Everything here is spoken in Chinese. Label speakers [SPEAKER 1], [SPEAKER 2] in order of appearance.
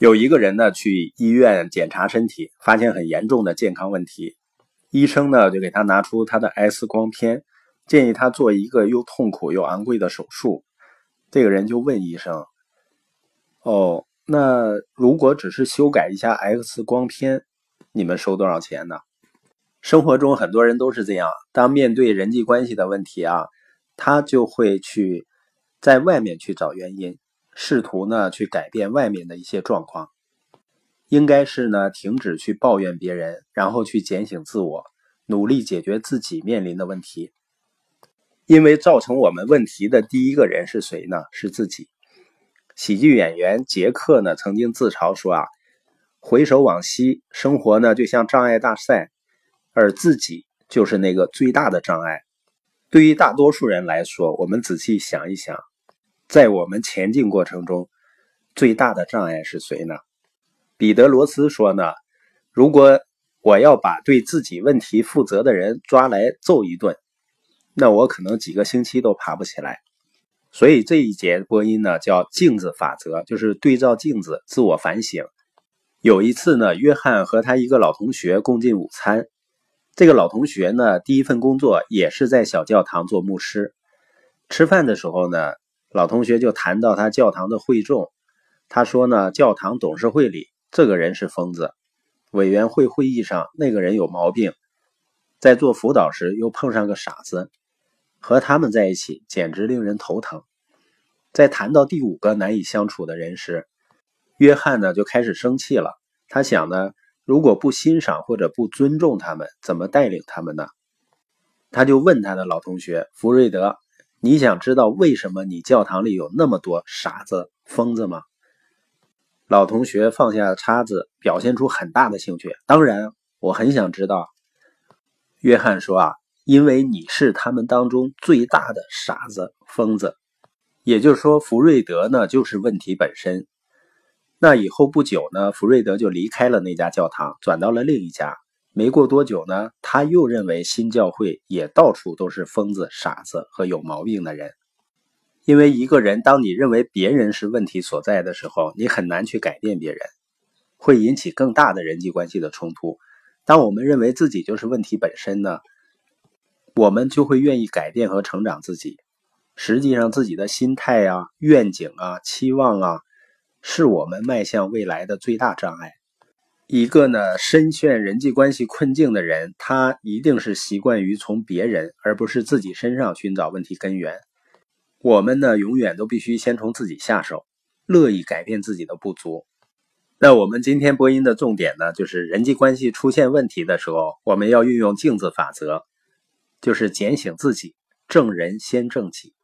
[SPEAKER 1] 有一个人呢去医院检查身体，发现很严重的健康问题，医生呢就给他拿出他的 X 光片，建议他做一个又痛苦又昂贵的手术。这个人就问医生：“哦，那如果只是修改一下 X 光片，你们收多少钱呢？”生活中很多人都是这样，当面对人际关系的问题啊，他就会去在外面去找原因。试图呢去改变外面的一些状况，应该是呢停止去抱怨别人，然后去检醒自我，努力解决自己面临的问题。因为造成我们问题的第一个人是谁呢？是自己。喜剧演员杰克呢曾经自嘲说啊，回首往昔，生活呢就像障碍大赛，而自己就是那个最大的障碍。对于大多数人来说，我们仔细想一想。在我们前进过程中，最大的障碍是谁呢？彼得罗斯说呢：“如果我要把对自己问题负责的人抓来揍一顿，那我可能几个星期都爬不起来。”所以这一节播音呢叫镜子法则，就是对照镜子自我反省。有一次呢，约翰和他一个老同学共进午餐，这个老同学呢第一份工作也是在小教堂做牧师。吃饭的时候呢。老同学就谈到他教堂的会众，他说呢，教堂董事会里这个人是疯子，委员会会议上那个人有毛病，在做辅导时又碰上个傻子，和他们在一起简直令人头疼。在谈到第五个难以相处的人时，约翰呢就开始生气了。他想呢，如果不欣赏或者不尊重他们，怎么带领他们呢？他就问他的老同学福瑞德。你想知道为什么你教堂里有那么多傻子、疯子吗？老同学放下叉子，表现出很大的兴趣。当然，我很想知道。约翰说：“啊，因为你是他们当中最大的傻子、疯子。也就是说，福瑞德呢就是问题本身。那以后不久呢，福瑞德就离开了那家教堂，转到了另一家。”没过多久呢，他又认为新教会也到处都是疯子、傻子和有毛病的人。因为一个人，当你认为别人是问题所在的时候，你很难去改变别人，会引起更大的人际关系的冲突。当我们认为自己就是问题本身呢，我们就会愿意改变和成长自己。实际上，自己的心态啊、愿景啊、期望啊，是我们迈向未来的最大障碍。一个呢，深陷人际关系困境的人，他一定是习惯于从别人而不是自己身上寻找问题根源。我们呢，永远都必须先从自己下手，乐意改变自己的不足。那我们今天播音的重点呢，就是人际关系出现问题的时候，我们要运用镜子法则，就是检醒自己，正人先正己。